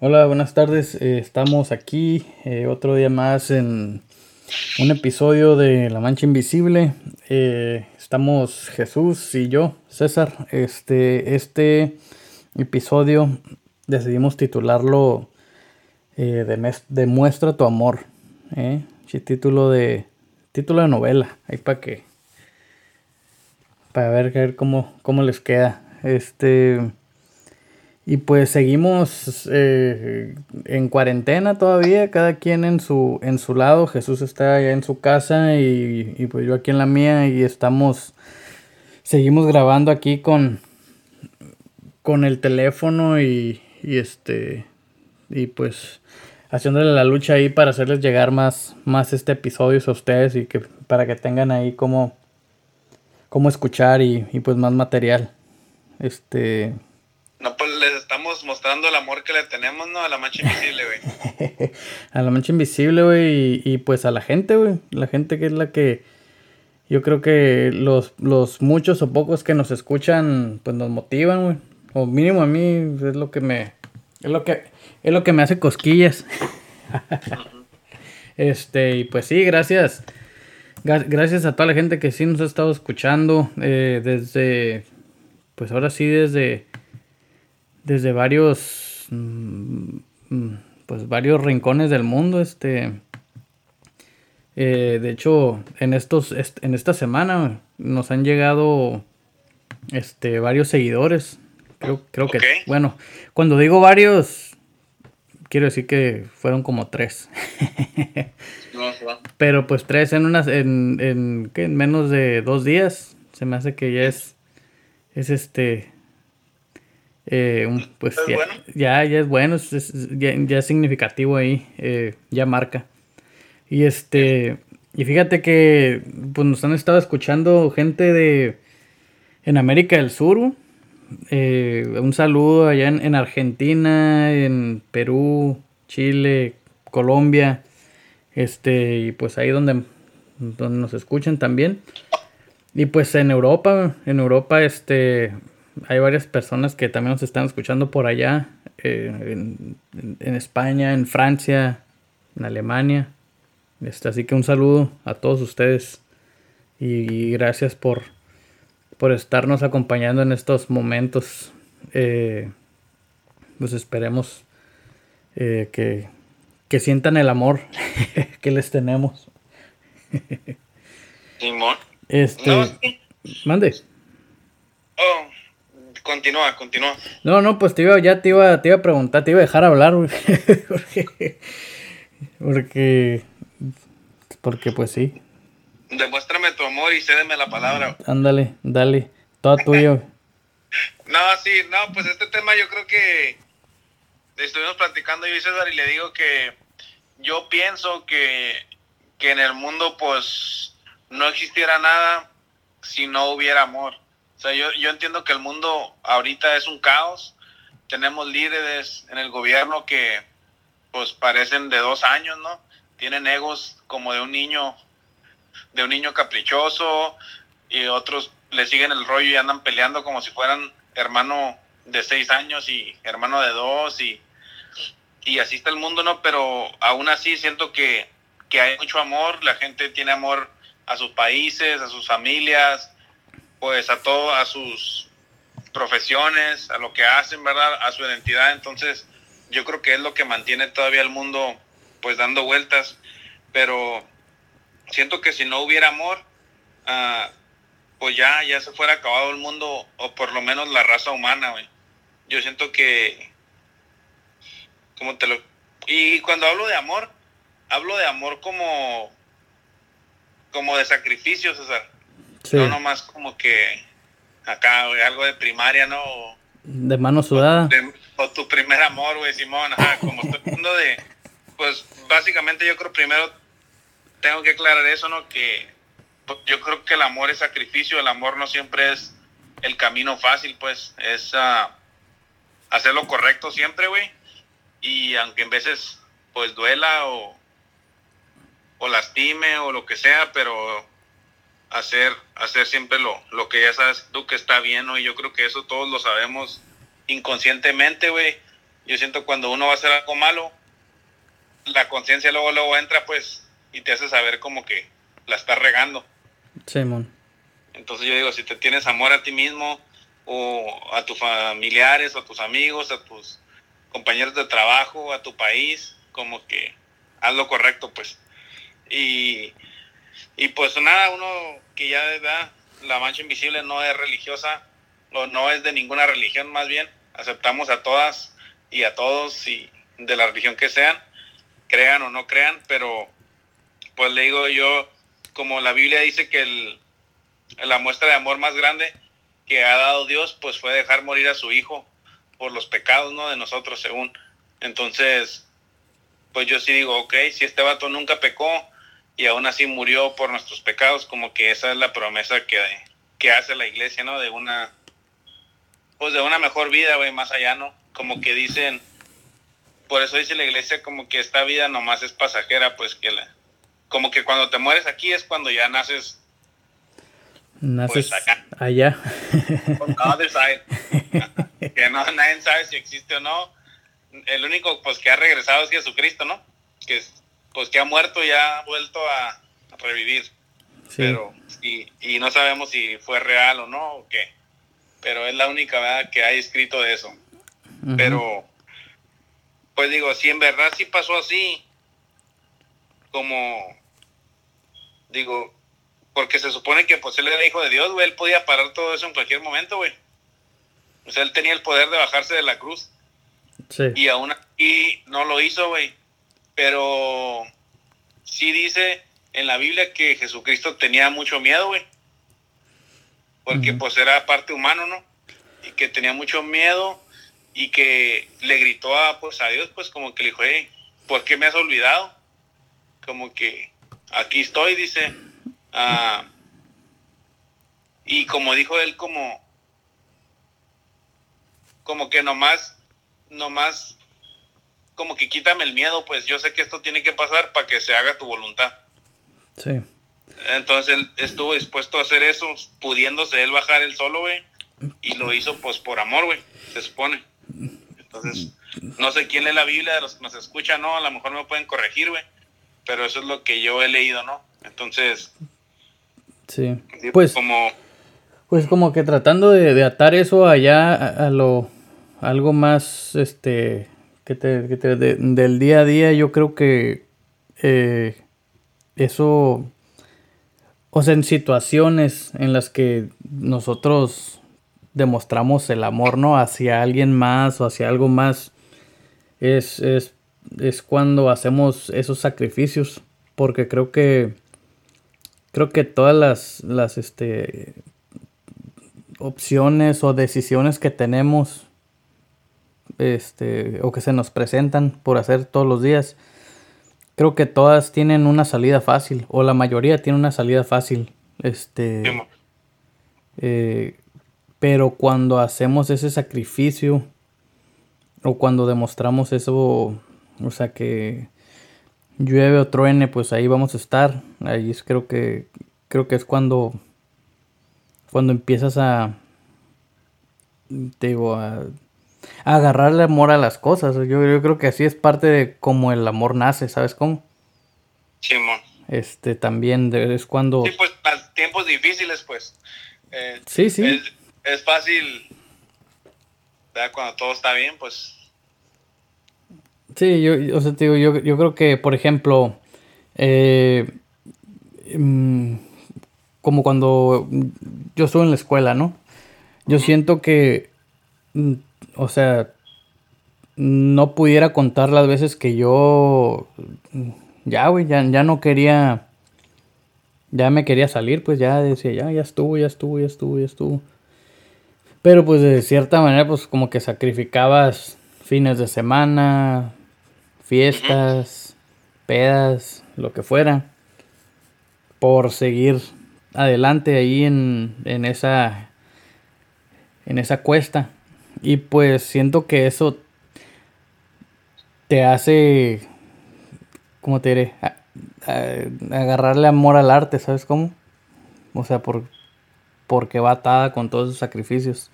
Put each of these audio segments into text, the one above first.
Hola, buenas tardes. Eh, estamos aquí eh, otro día más en un episodio de La Mancha Invisible. Eh, estamos Jesús y yo, César. Este, este episodio decidimos titularlo Demuestra tu amor. Título de título de novela. Ahí para que para ver, ver cómo, cómo les queda. Este y pues seguimos eh, en cuarentena todavía, cada quien en su, en su lado. Jesús está allá en su casa y, pues yo aquí en la mía y estamos, seguimos grabando aquí con, con el teléfono y, y este, y pues haciéndole la lucha ahí para hacerles llegar más, más este episodio a ustedes y que para que tengan ahí como, como escuchar y, y pues más material. Este... Mostrando el amor que le tenemos, ¿no? A la mancha invisible, güey. a la mancha invisible, güey, y, pues a la gente, güey. La gente que es la que... Yo creo que los, los muchos o pocos que nos escuchan, pues nos motivan, güey. O mínimo a mí es lo que me... Es lo que, es lo que me hace cosquillas. este, y pues sí, gracias. Gracias a toda la gente que sí nos ha estado escuchando eh, desde... Pues ahora sí, desde desde varios mm, mm, pues varios rincones del mundo este eh, de hecho en estos en esta semana nos han llegado este varios seguidores. Creo, creo que bueno cuando digo varios quiero decir que fueron como tres. Pero pues tres en unas en, en, en menos de dos días. Se me hace que ya es es este eh, pues ya, ya, es bueno, ya, es significativo ahí, eh, ya marca. Y este, y fíjate que pues nos han estado escuchando gente de en América del Sur. Eh, un saludo allá en, Argentina, en Perú, Chile, Colombia. Este, y pues ahí donde, donde nos escuchan también. Y pues en Europa, en Europa, este, hay varias personas que también nos están escuchando por allá, eh, en, España, en Francia, en Alemania. Este, así que un saludo a todos ustedes y, gracias por, por estarnos acompañando en estos momentos. Eh, pues esperemos eh, que, que sientan el amor que les tenemos. Simón. Este, mande. Oh, Continúa, continúa. No, no, pues te iba, ya te iba, te iba a preguntar, te iba a dejar hablar, porque, porque, porque, pues sí. Demuéstrame tu amor y cédeme la palabra. Ándale, dale, todo tuyo. no, sí, no, pues este tema yo creo que estuvimos platicando yo y César y le digo que yo pienso que, que en el mundo pues no existiera nada si no hubiera amor yo, yo entiendo que el mundo ahorita es un caos. Tenemos líderes en el gobierno que pues parecen de dos años, ¿no? Tienen egos como de un niño, de un niño caprichoso y otros le siguen el rollo y andan peleando como si fueran hermano de seis años y hermano de dos y, y así está el mundo, ¿no? Pero aún así siento que, que hay mucho amor, la gente tiene amor a sus países, a sus familias, pues a todo, a sus profesiones, a lo que hacen, ¿verdad? A su identidad. Entonces, yo creo que es lo que mantiene todavía el mundo, pues dando vueltas. Pero siento que si no hubiera amor, ah, pues ya, ya se fuera acabado el mundo, o por lo menos la raza humana, güey. Yo siento que, como te lo... Y cuando hablo de amor, hablo de amor como, como de sacrificio, César. No nomás como que acá, algo de primaria, ¿no? De mano sudada. O, tu primer amor, güey, Simón, ajá, como estoy hablando de, pues básicamente yo creo primero tengo que aclarar eso, ¿no? Que pues, yo creo que el amor es sacrificio, el amor no siempre es el camino fácil, pues es uh, hacer lo correcto siempre, güey. Y aunque en veces pues duela o, o lastime o lo que sea, pero hacer, hacer siempre lo, lo que ya sabes tú que está bien, ¿no? Y yo creo que eso todos lo sabemos inconscientemente, güey. yo siento cuando uno va a hacer algo malo, la conciencia luego, luego entra, pues, y te hace saber como que la estás regando. Simón. Entonces yo digo, si te tienes amor a ti mismo, o a tus familiares, o a tus amigos, a tus compañeros de trabajo, a tu país, como que haz lo correcto, pues. Y, y pues nada, uno que ya da la mancha invisible no es religiosa, o no es de ninguna religión más bien, aceptamos a todas y a todos y de la religión que sean, crean o no crean, pero pues le digo yo, como la Biblia dice que el, la muestra de amor más grande que ha dado Dios, pues fue dejar morir a su hijo por los pecados, ¿no? De nosotros, según. Entonces, pues yo sí digo, ok, si este vato nunca pecó y aún así murió por nuestros pecados, como que esa es la promesa que, que hace la iglesia, ¿no? De una, pues de una mejor vida, güey, más allá, ¿no? Como que dicen, por eso dice la iglesia como que esta vida nomás es pasajera, pues que la, como que cuando te mueres aquí es cuando ya naces Naces pues allá. que no, nadie sabe si existe o no. El único pues que ha regresado es Jesucristo, ¿no? Que pues que ha muerto y ha vuelto a, revivir. Pero, y, y, no sabemos si fue real o no, o qué. Pero es la única verdad que hay escrito de eso. Pero, pues digo, si en verdad sí pasó así, como, digo, porque se supone que pues él era hijo de Dios, güey. Él podía parar todo eso en cualquier momento, güey. O sea, él tenía el poder de bajarse de la cruz. Sí. Y aún y no lo hizo, güey. Pero sí dice en la Biblia que Jesucristo tenía mucho miedo, güey. Porque pues era parte humano, ¿no? Y que tenía mucho miedo y que le gritó a, pues, a Dios, pues como que le dijo, hey, ¿por qué me has olvidado? Como que aquí estoy, dice Ah, y como dijo él, como, como que nomás, nomás, como que quítame el miedo, pues yo sé que esto tiene que pasar para que se haga tu voluntad. Sí. Entonces él estuvo dispuesto a hacer eso, pudiéndose él bajar el solo, güey. Y lo hizo pues por amor, güey, se supone. Entonces, no sé quién lee la Biblia de los que nos escuchan, ¿no? A lo mejor me pueden corregir, güey. Pero eso es lo que yo he leído, ¿no? Entonces, Sí. Pues como, pues como que tratando de, atar eso allá a, lo algo más este que te, del día a día yo creo que eh, eso o sea en situaciones en las que nosotros demostramos el amor no hacia alguien más o hacia algo más es, es, es cuando hacemos esos sacrificios porque creo que creo que todas las, las este, opciones o decisiones que tenemos este, o que se nos presentan por hacer todos los días, creo que todas tienen una salida fácil o la mayoría tiene una salida fácil. Este, eh, pero cuando hacemos ese sacrificio o cuando demostramos eso, o sea que llueve o truene, pues ahí vamos a estar. Ahí es, creo que creo que es cuando cuando empiezas a te digo a, agarrarle amor a las cosas. Yo, yo, creo que así es parte de cómo el amor nace, ¿sabes cómo? Simón. Este también es cuando Sí, pues tiempos difíciles, pues. Eh, sí, sí. Es, es fácil cuando todo está bien, pues Sí, yo, o sea, digo, yo, yo creo que, por ejemplo, eh, mm, como cuando yo estuve en la escuela, ¿no? Yo siento que, mm, o sea, no pudiera contar las veces que yo, ya, güey, ya, ya no quería, ya me quería salir, pues ya decía, ya, ya estuvo, ya estuvo, ya estuvo, ya estuvo. Pero pues de cierta manera, pues como que sacrificabas fines de semana, fiestas, pedas, lo que fuera, por seguir adelante ahí en, en esa en esa cuesta. Y pues siento que eso te hace, ¿cómo te diré? agarrarle amor al arte, ¿sabes cómo? O sea, por, porque va atada con todos esos sacrificios.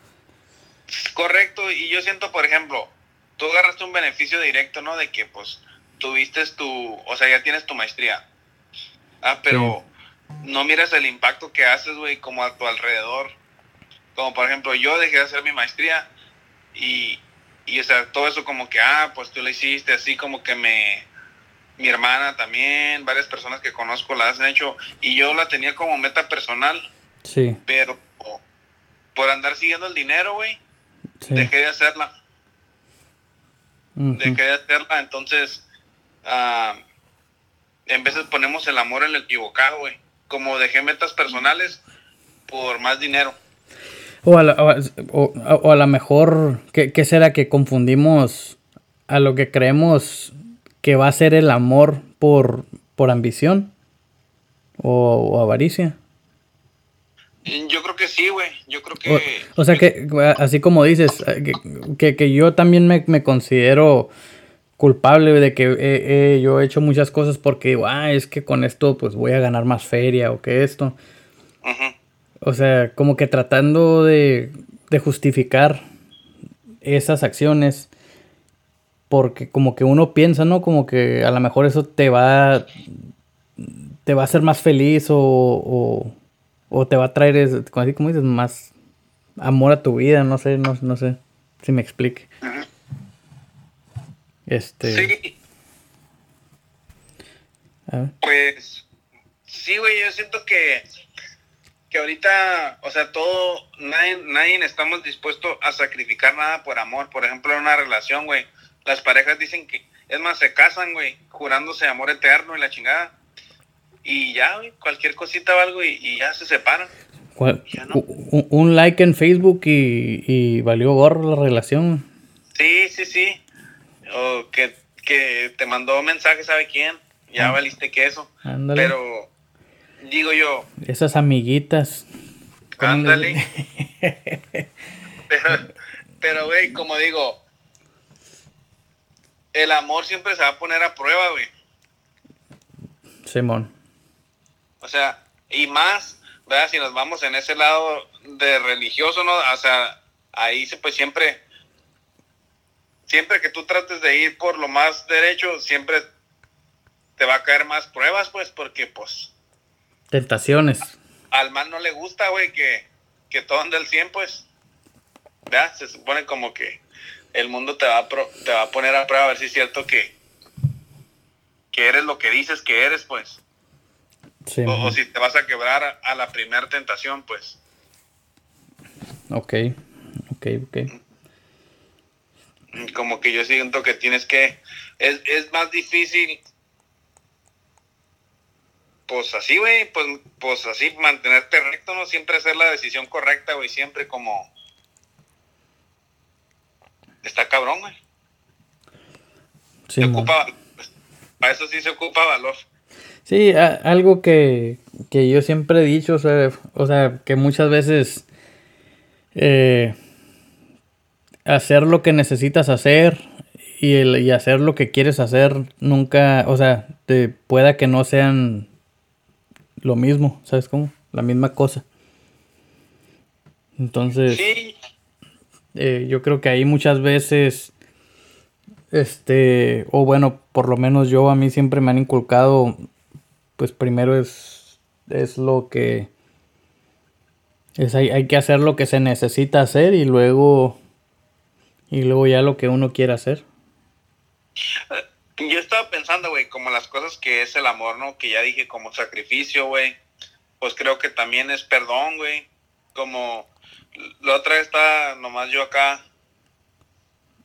Correcto, y yo siento, por ejemplo, tú agarraste un beneficio directo, ¿no? De que pues tuviste tu, o sea, ya tienes tu maestría. Ah, pero no miras el impacto que haces, güey, como a tu alrededor. Como por ejemplo, yo dejé de hacer mi maestría y, y o sea, todo eso como que, ah, pues tú lo hiciste, así como que me, mi hermana también, varias personas que conozco la han hecho y yo la tenía como meta personal. Sí. Pero por andar siguiendo el dinero, güey, dejé de hacerla. Dejé de hacerla, entonces, uh, en veces ponemos el amor en el equivocado, güey. Como dejé metas personales por más dinero. O a, o, a lo mejor, ¿qué, ¿qué será que confundimos a lo que creemos que va a ser el amor por, por ambición o, avaricia. Yo creo que sí, güey. Yo creo que... O, sea que, así como dices, eh, que, que, yo también me, me, considero culpable de que yo he hecho muchas cosas porque, ah, es que con esto pues voy a ganar más feria o que esto. O sea, como que tratando de, de justificar esas acciones porque como que uno piensa, ¿no? Como que a lo mejor eso te va, te va a hacer más feliz o, o, te va a traer, así como dices, más amor a tu vida, no sé, no, no sé si me explique. Este... Sí. Pues sí, güey, yo siento que, que ahorita, o sea, todo, nadie, nadie estamos dispuestos a sacrificar nada por amor. Por ejemplo, en una relación, güey las parejas dicen que, es más, se casan, güey, jurándose amor eterno y la chingada. Y ya, güey, cualquier cosita o algo y, ya se separan. un, like en Facebook y, valió gorro la relación. Sí, sí, sí. O que, te mandó mensaje, ¿sabe quién? Ya ah. valiste que eso. Pero, digo yo. Esas amiguitas. Ándale. pero, güey, como digo, el amor siempre se va a poner a prueba, güey. Simón. O sea, y más, ¿verdad? Si nos vamos en ese lado de religioso, ¿no? O sea, ahí se pues siempre, siempre que tú trates de ir por lo más derecho, siempre te va a caer más pruebas, pues, porque pues... Tentaciones. Al mal no le gusta, güey, que, que todo ande al 100, pues. ¿Verdad? Se supone como que el mundo te va, a te va a poner a prueba a ver si es cierto que, que eres lo que dices que eres, pues. o, si te vas a quebrar a, la primera tentación, pues. Ok, ok, ok. Como que yo siento que tienes que... Es, es más difícil pues así, güey, pues, pues así mantenerte recto, ¿no? Siempre hacer la decisión correcta, güey, siempre como, está cabrón, güey. Sí, se ocupa, para eso sí se ocupa valor. Sí, algo que, yo siempre he dicho, o sea, que muchas veces eh, hacer lo que necesitas hacer y, el, y hacer lo que quieres hacer nunca, o sea, te pueda que no sean lo mismo, ¿sabes cómo? La misma cosa. Entonces... Sí, eh, yo creo que ahí muchas veces, este, o bueno, por lo menos yo a mí siempre me han inculcado, pues primero es, es lo que, es hay, hay que hacer lo que se necesita hacer y luego, y luego ya lo que uno quiere hacer. Yo estaba pensando, güey, como las cosas que es el amor, ¿no? Que ya dije como sacrificio, güey. Pues creo que también es perdón, güey. Como la otra vez está nomás yo acá,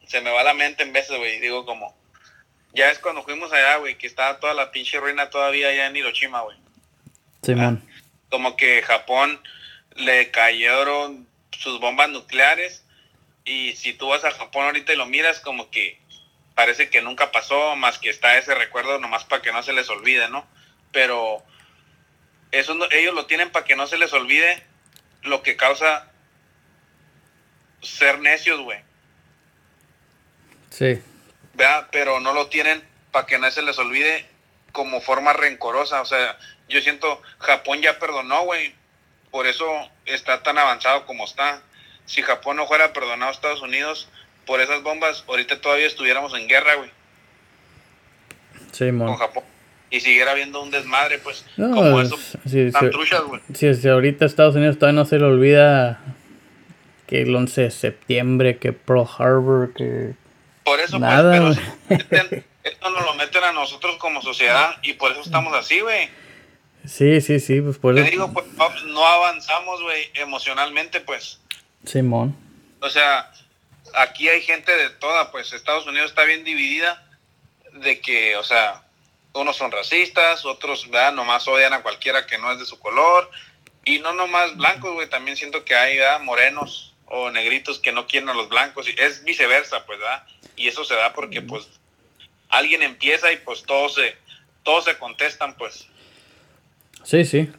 se me va la mente en veces, güey, digo como, ya es cuando fuimos allá, güey, que estaba toda la pinche ruina todavía allá en Hiroshima, güey. Simón. Ah, como que Japón le cayeron sus bombas nucleares y si tú vas a Japón ahorita y lo miras como que parece que nunca pasó, más que está ese recuerdo nomás para que no se les olvide, ¿no? Pero eso ellos lo tienen para que no se les olvide lo que causa ser necios, güey. Sí. ¿Verdad? Pero no lo tienen para que no se les olvide como forma rencorosa. O sea, yo siento, Japón ya perdonó, güey. Por eso está tan avanzado como está. Si Japón no fuera perdonado a Estados Unidos, por esas bombas, ahorita todavía estuviéramos en guerra, güey. Sí, Con Japón. Y siguiera habiendo un desmadre, pues. como eso, si, truchas, güey. Si, ahorita Estados Unidos todavía no se le olvida que el 11 de septiembre, que Pearl Harbor, que. Por eso, pues, Nada, pero esto nos lo meten a nosotros como sociedad y por eso estamos así, güey. Sí, sí, sí, pues por Te digo, pues no avanzamos, güey, emocionalmente, pues. Simón. O sea, aquí hay gente de toda, pues Estados Unidos está bien dividida de que, o sea, unos son racistas, otros, ¿verdad? Nomás odian a cualquiera que no es de su color. Y no nomás blancos, güey, también siento que hay, ¿verdad? Morenos o negritos que no quieren a los blancos. Y es viceversa, pues, ¿verdad? Y eso se da porque, pues, alguien empieza y pues todos se, todos se contestan, pues. Sí, sí.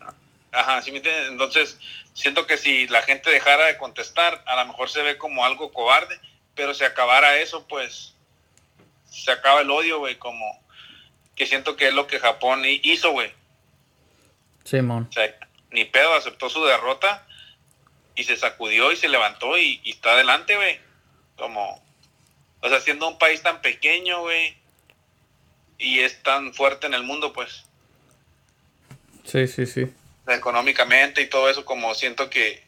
Ajá, ¿sí me entiendes? Entonces, siento que si la gente dejara de contestar, a lo mejor se ve como algo cobarde, pero si acabara eso, pues se acaba el odio, güey, como que siento que es lo que Japón hizo, güey. Simón. o sea, ni pedo, aceptó su derrota y se sacudió y se levantó y, y está adelante, güey. Como, o sea, siendo un país tan pequeño, güey, y es tan fuerte en el mundo, pues. Sí, sí, sí. Económicamente y todo eso, como siento que,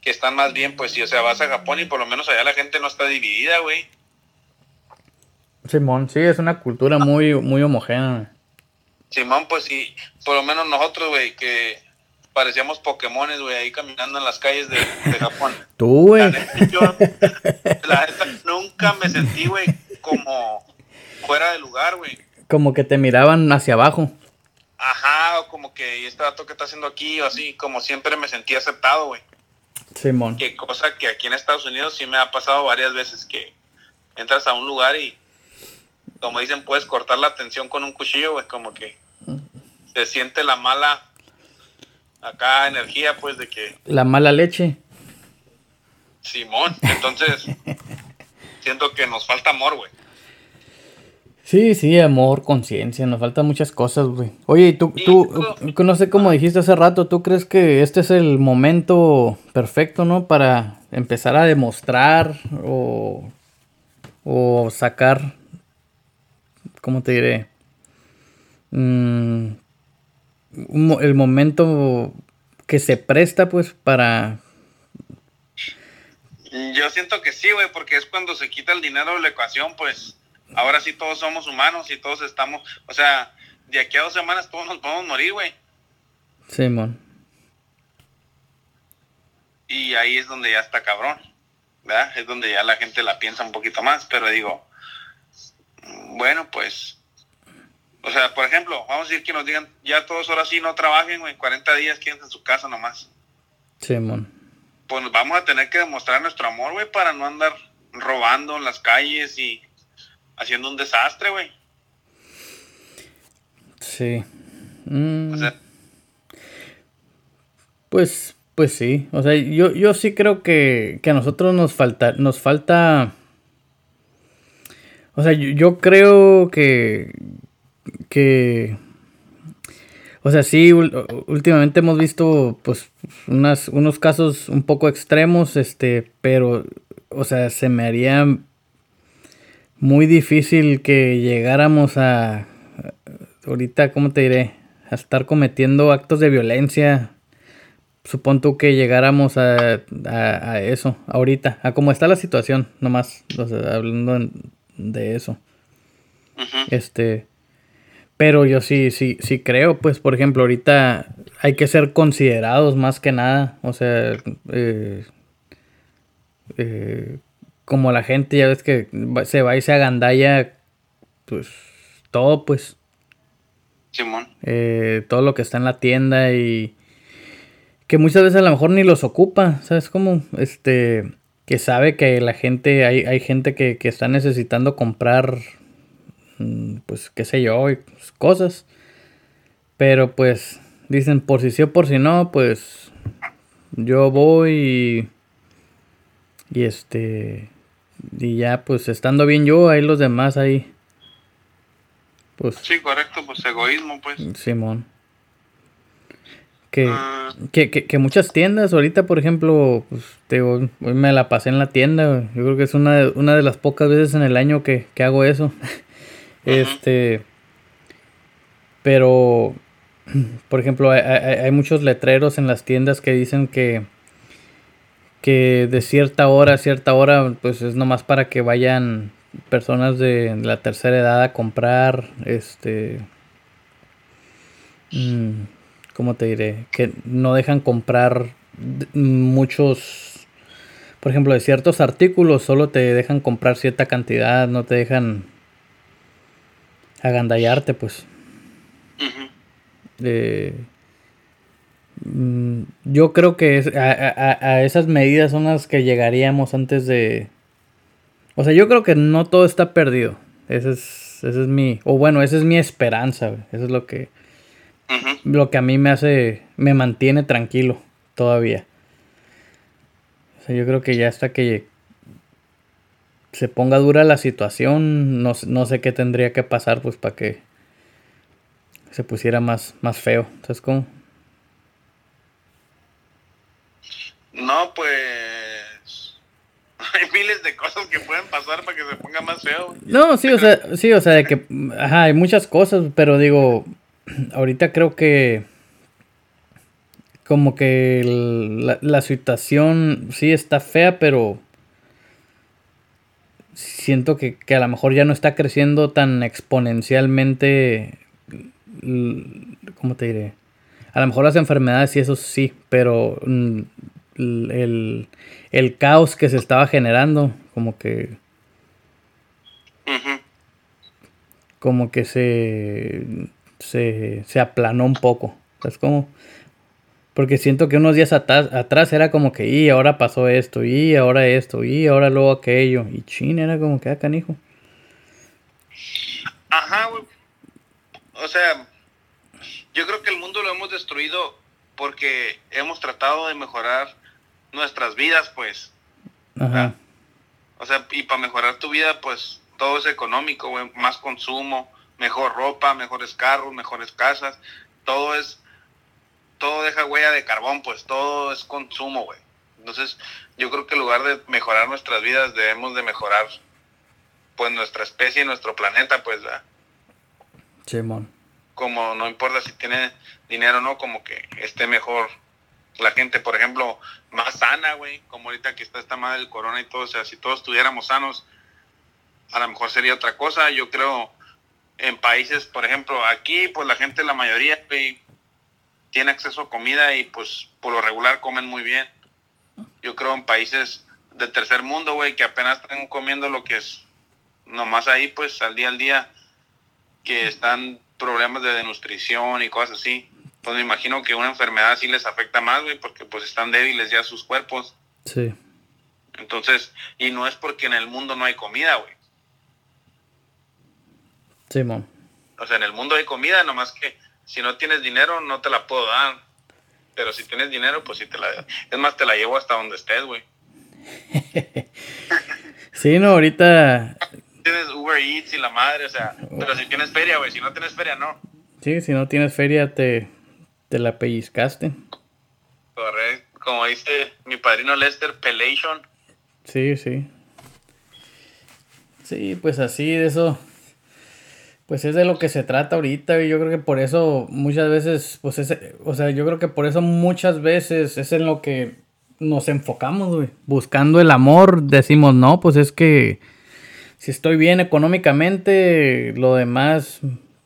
que están más bien, pues, si, o sea, vas a Japón y por lo menos allá la gente no está dividida, güey. Simón, sí, es una cultura muy, muy homogénea. Simón, pues sí, por lo menos nosotros, güey, que parecíamos Pokémones, güey, ahí caminando en las calles de, Japón. Tú, güey. La, nunca me sentí, güey, como fuera de lugar, güey. Como que te miraban hacia abajo. Ajá, o como que este dato que está haciendo aquí, o así, como siempre me sentí aceptado, güey. Simón. Qué cosa que aquí en Estados Unidos sí me ha pasado varias veces que entras a un lugar y, como dicen, puedes cortar la atención con un cuchillo, güey, como que se siente la mala, acá energía, pues, de que... La mala leche. Simón, entonces, siento que nos falta amor, güey. Sí, sí, amor, conciencia, nos faltan muchas cosas, güey. Oye, tú, tú, no sé cómo dijiste hace rato, ¿tú crees que este es el momento perfecto, ¿no? Para empezar a demostrar o, o sacar, ¿cómo te diré? Mm, el momento que se presta, pues, para... Yo siento que sí, güey, porque es cuando se quita el dinero de la ecuación, pues ahora sí todos somos humanos y todos estamos, o sea, de aquí a dos semanas todos nos podemos morir, güey. Simón. y ahí es donde ya está cabrón, ¿verdad? Es donde ya la gente la piensa un poquito más, pero digo, bueno, pues, o sea, por ejemplo, vamos a decir que nos digan, ya todos ahora sí no trabajen, güey, 40 días quédense en su casa nomás. Simón. Pues vamos a tener que demostrar nuestro amor, güey, para no andar robando en las calles y haciendo un desastre, güey. Sí. Mm. Pues, pues sí. O sea, yo, yo sí creo que, a nosotros nos falta, nos falta. O sea, yo, creo que. que. O sea, sí, últimamente hemos visto pues unas, unos casos un poco extremos, este, pero, o sea, se me haría muy difícil que llegáramos a, ahorita, ¿cómo te diré? A estar cometiendo actos de violencia. Supongo tú que llegáramos a, a, eso, ahorita, a cómo está la situación, nomás, hablando de eso. Este, pero yo sí, sí, sí creo, pues, por ejemplo, ahorita hay que ser considerados más que nada, o sea, eh, eh, como la gente ya ves que se va y se agandalla, pues todo, pues. Simón. Eh, todo lo que está en la tienda y que muchas veces a lo mejor ni los ocupa, ¿sabes cómo? Este, que sabe que la gente, hay, hay gente que, que está necesitando comprar, mm, pues, qué sé yo, pues, cosas. Pero pues, dicen por si sí o por si no, pues, yo voy y, y este, y ya, pues estando bien yo, ahí los demás ahí. Pues. Sí, correcto, pues egoísmo, pues. Simón. que, que, que, muchas tiendas, ahorita por ejemplo, pues, te hoy me la pasé en la tienda, yo creo que es una de, una de las pocas veces en el año que, que hago eso. Este, pero, por ejemplo, hay, hay, muchos letreros en las tiendas que dicen que, que de cierta hora a cierta hora, pues es nomás para que vayan personas de la tercera edad a comprar, este, mm, ¿cómo te diré? Que no dejan comprar muchos, por ejemplo, de ciertos artículos, solo te dejan comprar cierta cantidad, no te dejan agandallarte, pues. Mm, yo creo que es, a, esas medidas son las que llegaríamos antes de... O sea, yo creo que no todo está perdido. Ese es, ese es mi... O bueno, esa es mi esperanza. Eso es lo que... Lo que a mí me hace... Me mantiene tranquilo todavía. O sea, yo creo que ya hasta que se ponga dura la situación, no, no sé qué tendría que pasar pues para que se pusiera más, más feo. ¿Sabes cómo? No, pues hay miles de cosas que pueden pasar para que se ponga más feo. No, sí, o sea, sí, o sea, de que, ajá, hay muchas cosas, pero digo, ahorita creo que como que la, la situación sí está fea, pero siento que, que, a lo mejor ya no está creciendo tan exponencialmente. ¿Cómo te diré? A lo mejor las enfermedades y eso sí, pero mm, el, el caos que se estaba generando, como que. Como que se, se. se aplanó un poco. Es como. Porque siento que unos días atrás, era como que, y ahora pasó esto, y ahora esto, y ahora luego aquello. Y chin, era como que, ah, canijo. Ajá, güey. O sea, yo creo que el mundo lo hemos destruido porque hemos tratado de mejorar nuestras vidas, pues. Ajá. O sea, y para mejorar tu vida, pues todo es económico, güey. Más consumo, mejor ropa, mejores carros, mejores casas. Todo es todo deja huella de carbón, pues todo es consumo, güey. Entonces, yo creo que en lugar de mejorar nuestras vidas, debemos de mejorar, pues, nuestra especie y nuestro planeta, pues, ¿verdad? Simón. Como no importa si tiene dinero o no, como que esté mejor la gente, por ejemplo, más sana, güey, como ahorita que está esta madre del corona y todo, o sea, si todos estuviéramos sanos, a lo mejor sería otra cosa. Yo creo en países, por ejemplo, aquí, pues la gente, la mayoría, güey, tiene acceso a comida y pues por lo regular comen muy bien. Yo creo en países del tercer mundo, güey, que apenas están comiendo lo que es nomás ahí, pues al día al día, que están problemas de desnutrición y cosas así. Pues me imagino que una enfermedad sí les afecta más, güey, porque pues están débiles ya sus cuerpos. Sí. Entonces, y no es porque en el mundo no hay comida, güey. Sí, man. O sea, en el mundo hay comida, nomás que si no tienes dinero, no te la puedo dar. Pero si tienes dinero, pues sí te la... Es más, te la llevo hasta donde estés, güey. sí, no, ahorita... Tienes Uber Eats y la madre, o sea... Pero si tienes feria, güey. Si no tienes feria, no. Sí, si no tienes feria, te, te la pellizcaste. Correcto. Como dice mi padrino Lester, Pelation. Sí, sí. Sí, pues así, de eso pues es de lo que se trata ahorita, y yo creo que por eso muchas veces, pues es, o sea, yo creo que por eso muchas veces es en lo que nos enfocamos, güey. Buscando el amor, decimos, no, pues es que si estoy bien económicamente, lo demás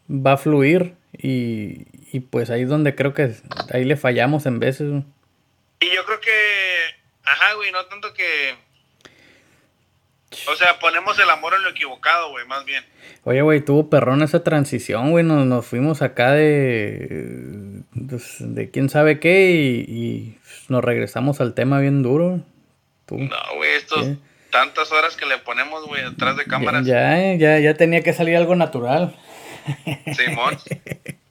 va a fluir, y, y pues ahí es donde creo que ahí le fallamos en veces. Y yo creo que, ajá, güey, no tanto que o sea, ponemos el amor en lo equivocado, güey, más bien. Oye, güey, tuvo perrón esa transición, güey. Nos, nos fuimos acá de. Pues, de quién sabe qué y, nos regresamos al tema bien duro. No, güey, estos. Tantas horas que le ponemos, güey, detrás de cámaras. Ya, ya, ya tenía que salir algo natural. Simón.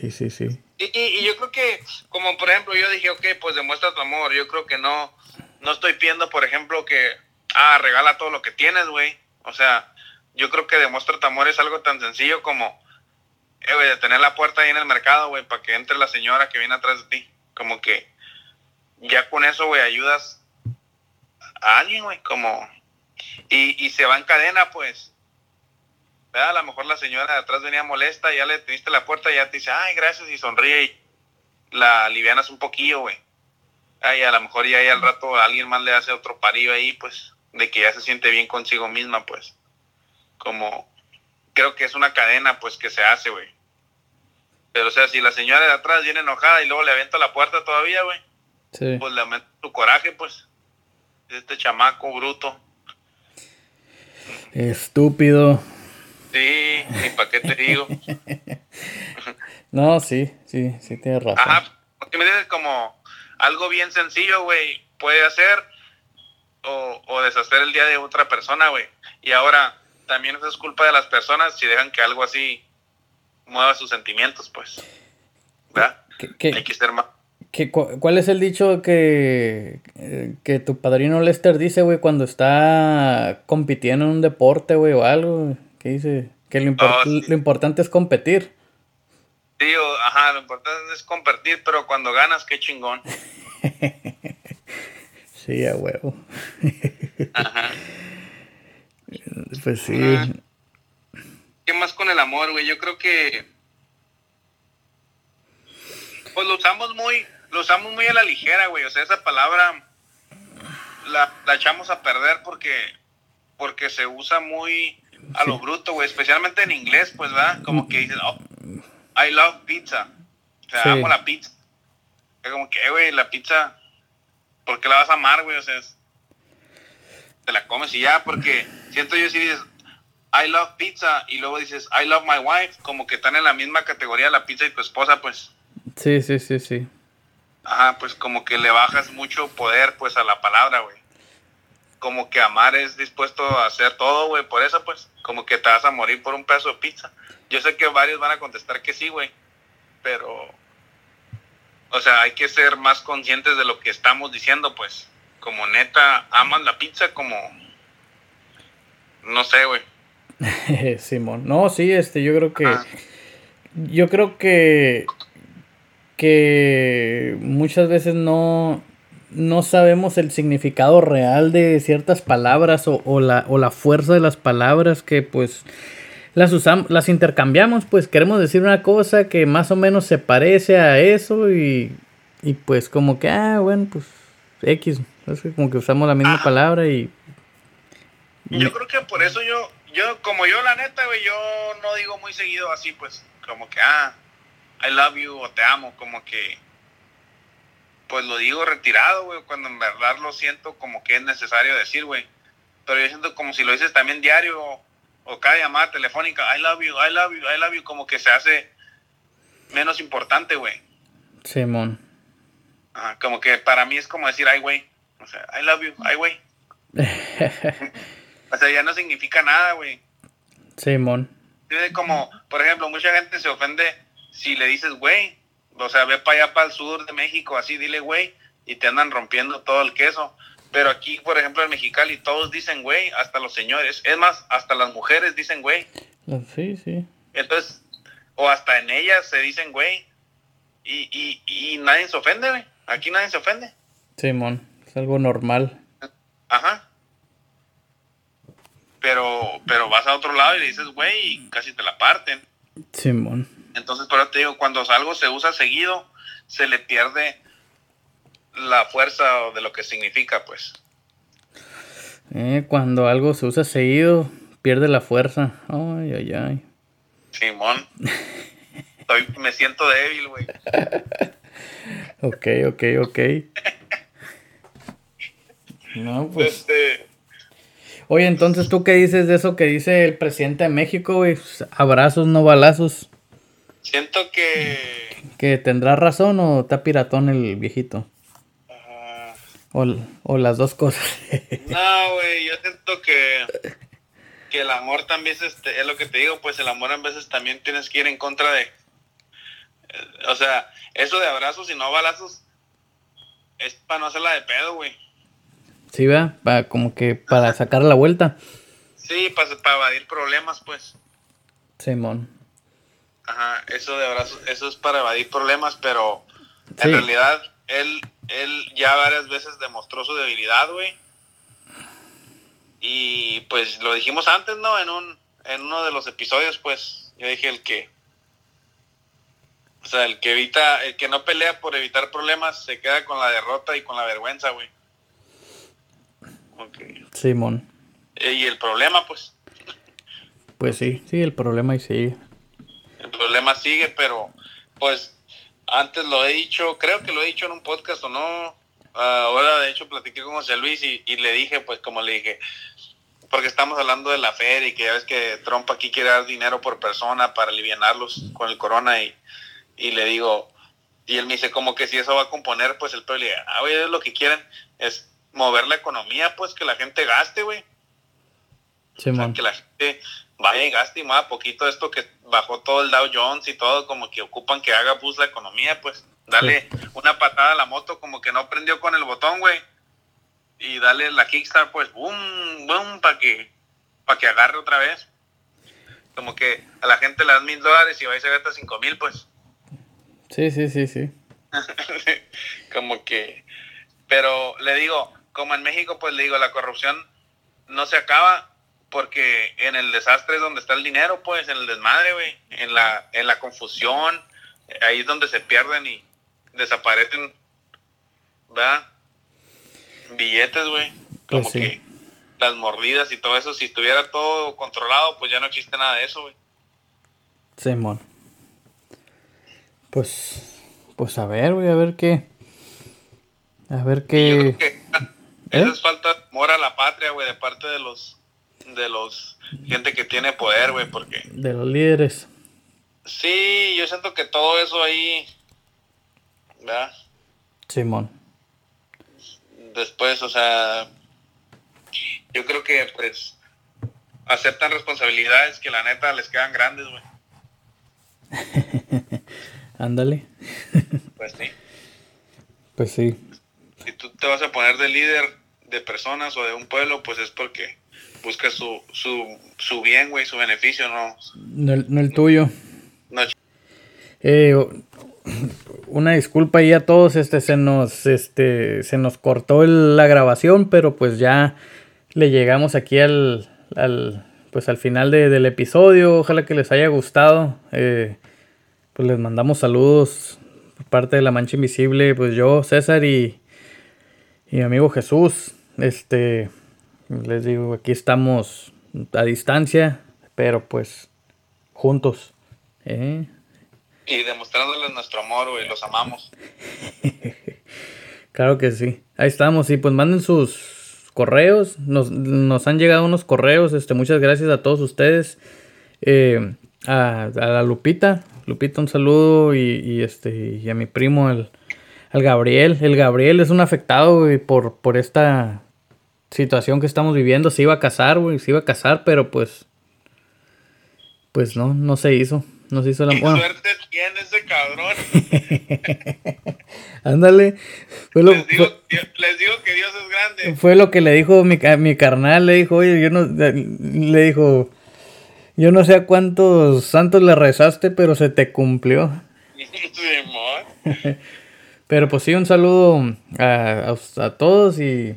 sí, sí, sí. Y, y, yo creo que, como por ejemplo, yo dije, ok, pues demuestra tu amor. Yo creo que no, no estoy pidiendo, por ejemplo, que ah, regala todo lo que tienes, güey. O sea, yo creo que demuestra tu amor es algo tan sencillo como eh, de tener la puerta ahí en el mercado, güey, para que entre la señora que viene atrás de ti. Como que ya con eso, güey, ayudas a alguien, güey, como... Y, y se va en cadena, pues. ¿Verdad? A lo mejor la señora de atrás venía molesta, ya le diste la puerta y ya te dice, ay, gracias, y sonríe y la livianas un poquillo, güey. Ay, a lo mejor ya al rato alguien más le hace otro parillo ahí, pues, de que ya se siente bien consigo misma, pues. Como, creo que es una cadena, pues, que se hace, güey. Pero, o sea, si la señora de atrás viene enojada y luego le aventa la puerta todavía, güey, sí. pues le aumenta tu coraje, pues. Este chamaco bruto. Estúpido. Sí, ni para qué te digo. no, sí, sí, sí tienes razón. Ajá, porque me dices como algo bien sencillo, güey, puede hacer o, o deshacer el día de otra persona, güey. Y ahora, también eso es culpa de las personas si dejan que algo así mueva sus sentimientos, pues. ¿Verdad? Hay que ser más. ¿Cuál es el dicho que, eh, que tu padrino Lester dice, güey, cuando está compitiendo en un deporte, güey, o algo? ¿Qué dice? Que lo, oh, lo importante es competir. Sí, ajá, lo importante es competir, pero cuando ganas, qué chingón. sí, a huevo. ajá. Pues sí. ¿Qué más con el amor, güey? Yo creo que. Pues lo usamos muy. Lo usamos muy a la ligera, güey. O sea, esa palabra. La, la echamos a perder porque. Porque se usa muy a lo bruto, güey. Especialmente en inglés, pues, ¿verdad? Como que dicen, oh, I love pizza. O sea, amo la pizza. Es como que, güey, la pizza. ¿Por qué la vas a amar, güey? O sea, te la comes y ya, porque siento yo si dices, I love pizza y luego dices I love my wife, como que están en la misma categoría la pizza y tu esposa, pues. Sí, sí, sí, sí. Ajá, pues como que le bajas mucho poder pues a la palabra, güey. Como que amar es dispuesto a hacer todo, güey, por eso pues, como que te vas a morir por un pedazo de pizza. Yo sé que varios van a contestar que sí, güey, pero o sea, hay que ser más conscientes de lo que estamos diciendo, pues. Como neta, amas la pizza como no sé, güey Simón. No, sí, este, yo creo que. Yo creo que. Que muchas veces no. No sabemos el significado real de ciertas palabras o, la, o la fuerza de las palabras que pues las usamos, las intercambiamos, pues queremos decir una cosa que más o menos se parece a eso y, y pues como que, ah, bueno, pues X, es como que usamos la misma palabra y... Yo creo que por eso yo, yo, como yo, la neta, güey, yo no digo muy seguido así, pues, como que, ah, I love you o te amo, como que, pues lo digo retirado, güey, cuando en verdad lo siento como que es necesario decir, güey. Pero yo siento como si lo dices también diario o, cada llamada telefónica, I love you, I love you, I love you, como que se hace menos importante, güey. Simón. Ah, como que para mí es como decir, ay, güey. O sea, I love you, ay, güey. O sea, ya no significa nada, güey. Simón. como, por ejemplo, mucha gente se ofende si le dices, güey. O sea, ve para allá, para el sur de México, así, dile, güey, y te andan rompiendo todo el queso. Pero aquí, por ejemplo, en Mexicali, todos dicen, güey, hasta los señores. Es más, hasta las mujeres dicen, güey. Sí, sí. Entonces, o hasta en ellas se dicen, güey. Y, y, y nadie se ofende, güey. Aquí nadie se ofende. Simón, es algo normal. Ajá pero, pero vas a otro lado y le dices, güey, y casi te la parten. Simón. Entonces, por eso te digo, cuando algo se usa seguido, se le pierde la fuerza de lo que significa, pues. Eh, cuando algo se usa seguido, pierde la fuerza. Ay, ay, ay. Simón. me siento débil, güey. ok, ok, ok. no, pues. Este, Oye, entonces, ¿tú qué dices de eso que dice el presidente de México, güey? Abrazos, no balazos. Siento que... ¿Que tendrá razón o está piratón el viejito? o, las dos cosas. no, güey, yo siento que... Que el amor también es, este, es lo que te digo, pues el amor a veces también tienes que ir en contra de... Eh, o sea, eso de abrazos y no balazos es para no hacerla de pedo, güey. Sí, ¿verdad? Para, como que para sacar la vuelta. Sí, para, para evadir problemas, pues. Simón. Ajá, eso de abrazos, eso es para evadir problemas, pero en realidad él, él ya varias veces demostró su debilidad, güey. Y pues lo dijimos antes, ¿no? En un, en uno de los episodios, pues, yo dije el que, o sea, el que evita, el que no pelea por evitar problemas, se queda con la derrota y con la vergüenza, güey. Simón. Y el problema, pues. Pues sí, sí, el problema y sigue. El problema sigue, pero pues antes lo he dicho, creo que lo he dicho en un podcast o no. ahora de hecho platiqué con José Luis y, le dije, pues como le dije, porque estamos hablando de la feria y que ya ves que Trump aquí quiere dar dinero por persona para aliviarlos con el corona y, y le digo, y él me dice como que si eso va a componer pues el pueblo, ah, oye, lo que quieren es mover la economía, pues que la gente gaste, güey. que la gente vaya y gaste y poquito esto que bajó todo el Dow Jones y todo, como que ocupan que haga bus la economía, pues dale una patada a la moto como que no prendió con el botón, güey. Y dale la Kickstart, pues, boom, boom, para que, para que agarre otra vez. Como que a la gente le dan mil dólares y va y se gasta cinco mil, pues. Sí, sí, sí, sí. como que, pero le digo, como en México, pues le digo, la corrupción no se acaba porque en el desastre es donde está el dinero, pues, en el desmadre, güey, en la, en la confusión, ahí es donde se pierden y desaparecen, ¿verdad? Billetes, güey, como pues que las mordidas y todo eso, si estuviera todo controlado, pues ya no existe nada de eso, güey. Simón. Pues, pues a ver, güey, a ver qué. A ver qué. Eso es falta de amor a la patria, güey, de parte de los, de los, gente que tiene poder, güey, porque... De los líderes. Sí, yo siento que todo eso ahí, ¿verdad? Simón. Después, o sea, yo creo que, pues, aceptan responsabilidades que la neta les quedan grandes, güey. Ándale. pues sí. Pues sí. Si tú te vas a poner de líder de personas o de un pueblo, pues es porque busca su, su, su bien, güey, su beneficio, no. No el, tuyo. Eh, una disculpa ahí a todos, este se nos, este, se nos cortó la grabación, pero pues ya le llegamos aquí al, al pues al final del episodio. Ojalá que les haya gustado. Eh, pues les mandamos saludos por parte de la Mancha Invisible. Pues yo, César y, y mi amigo Jesús. Este, les digo, aquí estamos a distancia, pero pues juntos. ¿eh? Y demostrándoles nuestro amor, güey, los amamos. claro que sí. Ahí estamos, y pues manden sus correos. Nos, nos han llegado unos correos. Este, muchas gracias a todos ustedes. Eh, a, la Lupita. Lupita, un saludo. Y, este, y a mi primo, el, el Gabriel. El Gabriel es un afectado, por, por esta situación que estamos viviendo. Se iba a casar, güey, se iba a casar, pero pues. Pues no, no se hizo. No se hizo la. ¿Qué suerte tiene ese cabrón? Ándale. les, digo, les, digo, que Dios es grande. Fue lo que le dijo mi, mi carnal. Le dijo, oye, yo no. Le dijo. Yo no sé a cuántos santos le rezaste, pero se te cumplió. pero pues sí, un saludo a, a todos y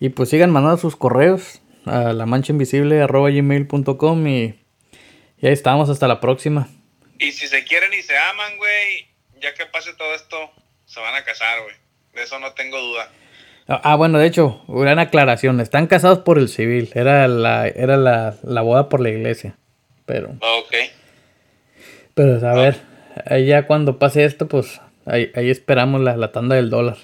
y pues sigan mandando sus correos a la mancha invisible gmail.com y, y ahí estamos hasta la próxima. Y si se quieren y se aman, güey, ya que pase todo esto, se van a casar, güey. De eso no tengo duda. Ah, ah bueno, de hecho, una aclaración. Están casados por el civil. Era la, era la, boda por la iglesia. Pero. Ok. Pero a ver, ahí ya cuando pase esto, pues ahí, ahí esperamos la, la tanda del dólar.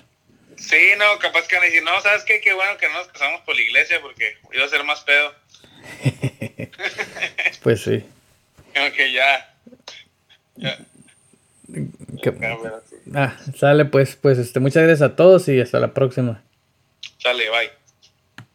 Sí, no, capaz que van a decir, no, ¿sabes qué? Qué bueno que no nos casamos por la iglesia porque iba a ser más pedo. pues sí. Ok, ya. Ah, sale pues, pues este, muchas gracias a todos y hasta la próxima. Sale, bye.